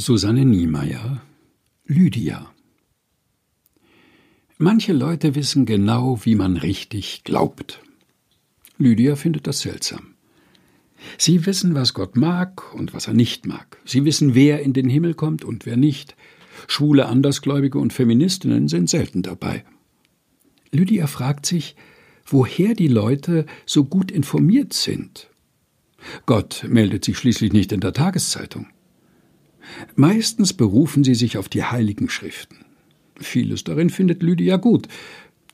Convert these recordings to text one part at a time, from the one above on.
Susanne Niemeyer Lydia Manche Leute wissen genau, wie man richtig glaubt. Lydia findet das seltsam. Sie wissen, was Gott mag und was er nicht mag. Sie wissen, wer in den Himmel kommt und wer nicht. Schwule Andersgläubige und Feministinnen sind selten dabei. Lydia fragt sich, woher die Leute so gut informiert sind. Gott meldet sich schließlich nicht in der Tageszeitung. Meistens berufen sie sich auf die heiligen Schriften. Vieles darin findet Lydia gut.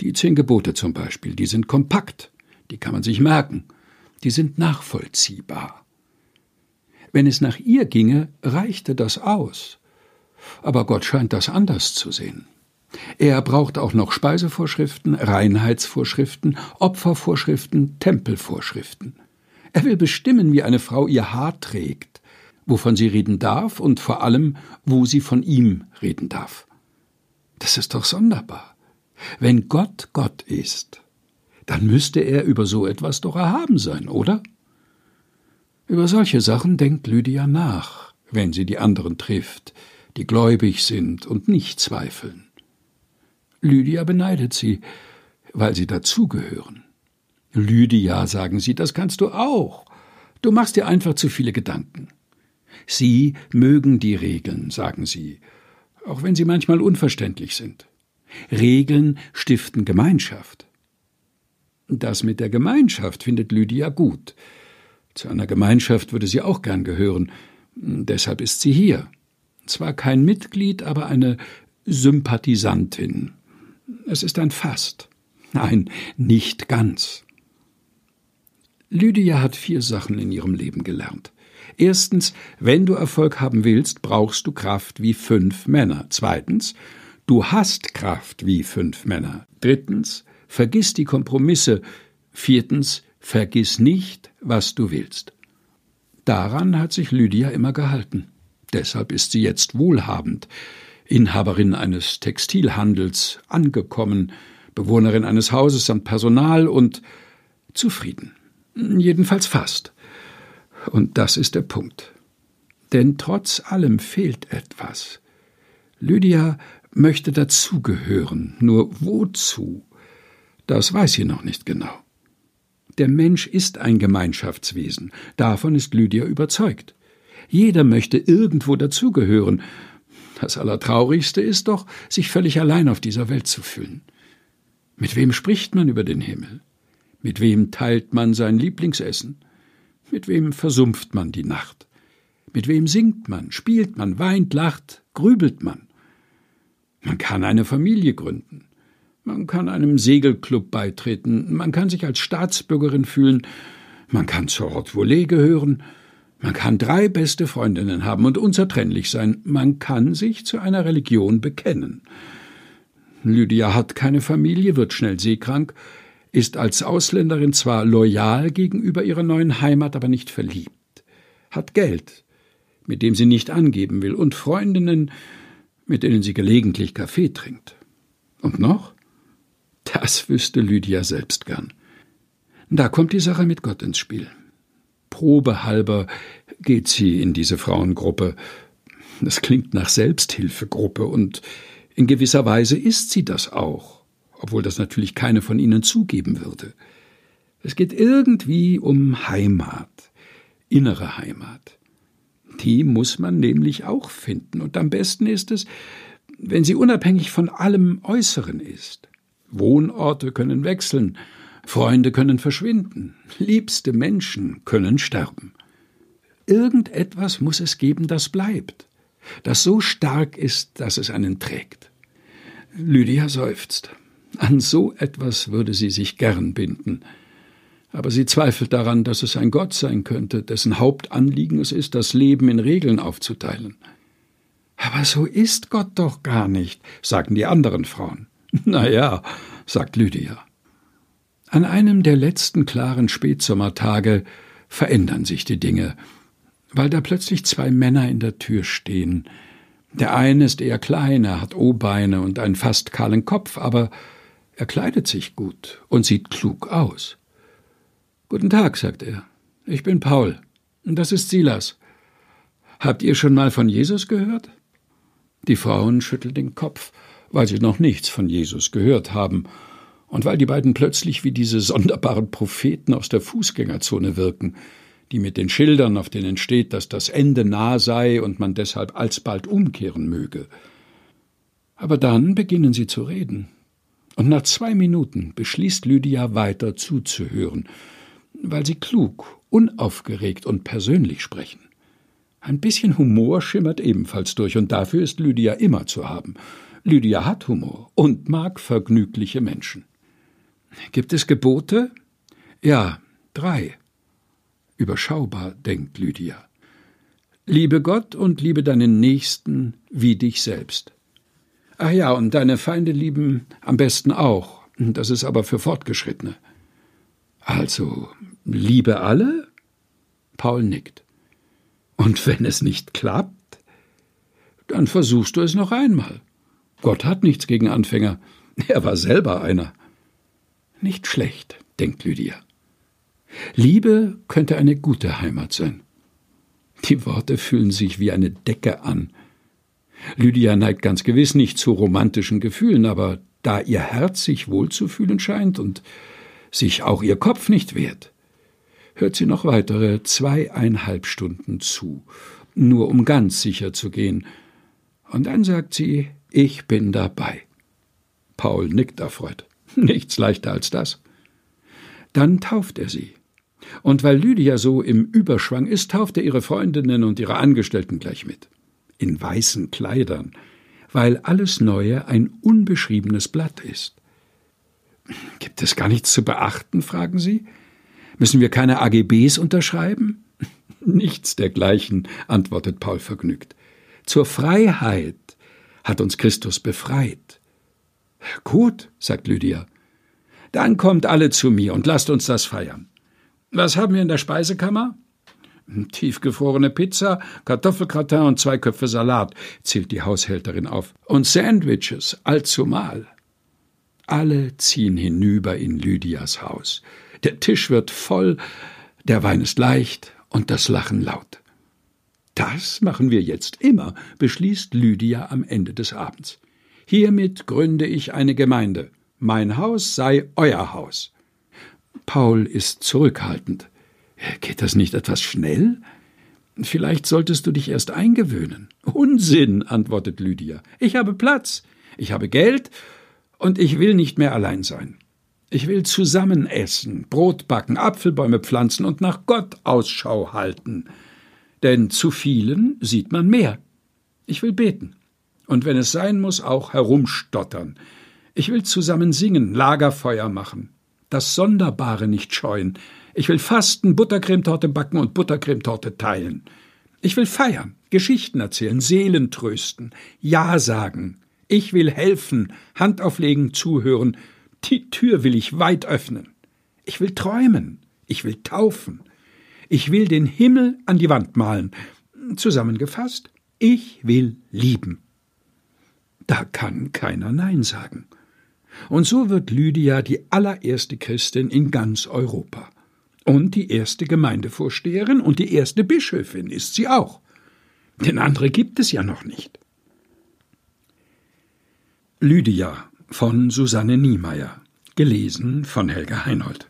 Die zehn Gebote zum Beispiel, die sind kompakt, die kann man sich merken, die sind nachvollziehbar. Wenn es nach ihr ginge, reichte das aus. Aber Gott scheint das anders zu sehen. Er braucht auch noch Speisevorschriften, Reinheitsvorschriften, Opfervorschriften, Tempelvorschriften. Er will bestimmen, wie eine Frau ihr Haar trägt, wovon sie reden darf und vor allem, wo sie von ihm reden darf. Das ist doch sonderbar. Wenn Gott Gott ist, dann müsste er über so etwas doch erhaben sein, oder? Über solche Sachen denkt Lydia nach, wenn sie die anderen trifft, die gläubig sind und nicht zweifeln. Lydia beneidet sie, weil sie dazugehören. Lydia, sagen sie, das kannst du auch. Du machst dir einfach zu viele Gedanken. Sie mögen die Regeln, sagen sie, auch wenn sie manchmal unverständlich sind. Regeln stiften Gemeinschaft. Das mit der Gemeinschaft findet Lydia gut. Zu einer Gemeinschaft würde sie auch gern gehören. Deshalb ist sie hier. Zwar kein Mitglied, aber eine Sympathisantin. Es ist ein Fast. Nein, nicht ganz. Lydia hat vier Sachen in ihrem Leben gelernt. Erstens, wenn du Erfolg haben willst, brauchst du Kraft wie fünf Männer. Zweitens, du hast Kraft wie fünf Männer. Drittens, vergiss die Kompromisse. Viertens, vergiss nicht, was du willst. Daran hat sich Lydia immer gehalten. Deshalb ist sie jetzt wohlhabend, Inhaberin eines Textilhandels, angekommen, Bewohnerin eines Hauses samt Personal und zufrieden. Jedenfalls fast. Und das ist der Punkt. Denn trotz allem fehlt etwas. Lydia möchte dazugehören, nur wozu? Das weiß sie noch nicht genau. Der Mensch ist ein Gemeinschaftswesen, davon ist Lydia überzeugt. Jeder möchte irgendwo dazugehören. Das Allertraurigste ist doch, sich völlig allein auf dieser Welt zu fühlen. Mit wem spricht man über den Himmel? Mit wem teilt man sein Lieblingsessen? Mit wem versumpft man die Nacht? Mit wem singt man, spielt man, weint, lacht, grübelt man? Man kann eine Familie gründen. Man kann einem Segelclub beitreten. Man kann sich als Staatsbürgerin fühlen. Man kann zur Haute Volée gehören. Man kann drei beste Freundinnen haben und unzertrennlich sein. Man kann sich zu einer Religion bekennen. Lydia hat keine Familie, wird schnell seekrank, ist als Ausländerin zwar loyal gegenüber ihrer neuen Heimat, aber nicht verliebt, hat Geld, mit dem sie nicht angeben will, und Freundinnen, mit denen sie gelegentlich Kaffee trinkt. Und noch? Das wüsste Lydia selbst gern. Da kommt die Sache mit Gott ins Spiel. Probehalber geht sie in diese Frauengruppe. Das klingt nach Selbsthilfegruppe und in gewisser Weise ist sie das auch obwohl das natürlich keine von ihnen zugeben würde. Es geht irgendwie um Heimat, innere Heimat. Die muss man nämlich auch finden, und am besten ist es, wenn sie unabhängig von allem Äußeren ist. Wohnorte können wechseln, Freunde können verschwinden, liebste Menschen können sterben. Irgendetwas muss es geben, das bleibt, das so stark ist, dass es einen trägt. Lydia seufzt. An so etwas würde sie sich gern binden. Aber sie zweifelt daran, dass es ein Gott sein könnte, dessen Hauptanliegen es ist, das Leben in Regeln aufzuteilen. Aber so ist Gott doch gar nicht, sagen die anderen Frauen. Na ja, sagt Lydia. An einem der letzten klaren Spätsommertage verändern sich die Dinge, weil da plötzlich zwei Männer in der Tür stehen. Der eine ist eher klein, er hat O-Beine und einen fast kahlen Kopf, aber er kleidet sich gut und sieht klug aus. Guten Tag, sagt er. Ich bin Paul. Und das ist Silas. Habt ihr schon mal von Jesus gehört? Die Frauen schütteln den Kopf, weil sie noch nichts von Jesus gehört haben und weil die beiden plötzlich wie diese sonderbaren Propheten aus der Fußgängerzone wirken, die mit den Schildern, auf denen steht, dass das Ende nah sei und man deshalb alsbald umkehren möge. Aber dann beginnen sie zu reden. Und nach zwei Minuten beschließt Lydia weiter zuzuhören, weil sie klug, unaufgeregt und persönlich sprechen. Ein bisschen Humor schimmert ebenfalls durch, und dafür ist Lydia immer zu haben. Lydia hat Humor und mag vergnügliche Menschen. Gibt es Gebote? Ja, drei. Überschaubar, denkt Lydia. Liebe Gott und liebe deinen Nächsten wie dich selbst. Ach ja, und deine Feinde lieben am besten auch. Das ist aber für Fortgeschrittene. Also, liebe alle? Paul nickt. Und wenn es nicht klappt, dann versuchst du es noch einmal. Gott hat nichts gegen Anfänger. Er war selber einer. Nicht schlecht, denkt Lydia. Liebe könnte eine gute Heimat sein. Die Worte fühlen sich wie eine Decke an. Lydia neigt ganz gewiss nicht zu romantischen Gefühlen, aber da ihr Herz sich wohlzufühlen scheint und sich auch ihr Kopf nicht wehrt, hört sie noch weitere zweieinhalb Stunden zu, nur um ganz sicher zu gehen. Und dann sagt sie, ich bin dabei. Paul nickt erfreut. Nichts leichter als das. Dann tauft er sie. Und weil Lydia so im Überschwang ist, tauft er ihre Freundinnen und ihre Angestellten gleich mit. In weißen Kleidern, weil alles Neue ein unbeschriebenes Blatt ist. Gibt es gar nichts zu beachten? fragen sie. Müssen wir keine AGBs unterschreiben? Nichts dergleichen, antwortet Paul vergnügt. Zur Freiheit hat uns Christus befreit. Gut, sagt Lydia. Dann kommt alle zu mir und lasst uns das feiern. Was haben wir in der Speisekammer? Tiefgefrorene Pizza, Kartoffelgratin und zwei Köpfe Salat, zählt die Haushälterin auf. Und Sandwiches, allzumal. Alle ziehen hinüber in Lydias Haus. Der Tisch wird voll, der Wein ist leicht und das Lachen laut. Das machen wir jetzt immer, beschließt Lydia am Ende des Abends. Hiermit gründe ich eine Gemeinde. Mein Haus sei euer Haus. Paul ist zurückhaltend. Geht das nicht etwas schnell? Vielleicht solltest du dich erst eingewöhnen. Unsinn, antwortet Lydia. Ich habe Platz, ich habe Geld und ich will nicht mehr allein sein. Ich will zusammen essen, Brot backen, Apfelbäume pflanzen und nach Gott Ausschau halten. Denn zu vielen sieht man mehr. Ich will beten. Und wenn es sein muss, auch herumstottern. Ich will zusammen singen, Lagerfeuer machen, das Sonderbare nicht scheuen. Ich will fasten, Buttercremetorte backen und Buttercremetorte teilen. Ich will feiern, Geschichten erzählen, Seelen trösten, Ja sagen. Ich will helfen, Hand auflegen, zuhören. Die Tür will ich weit öffnen. Ich will träumen. Ich will taufen. Ich will den Himmel an die Wand malen. Zusammengefasst, ich will lieben. Da kann keiner Nein sagen. Und so wird Lydia die allererste Christin in ganz Europa. Und die erste Gemeindevorsteherin und die erste Bischöfin ist sie auch. Denn andere gibt es ja noch nicht. Lydia von Susanne Niemeyer, gelesen von Helga Heinold.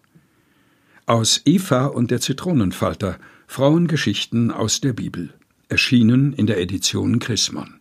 Aus Eva und der Zitronenfalter Frauengeschichten aus der Bibel, erschienen in der Edition Chrismon.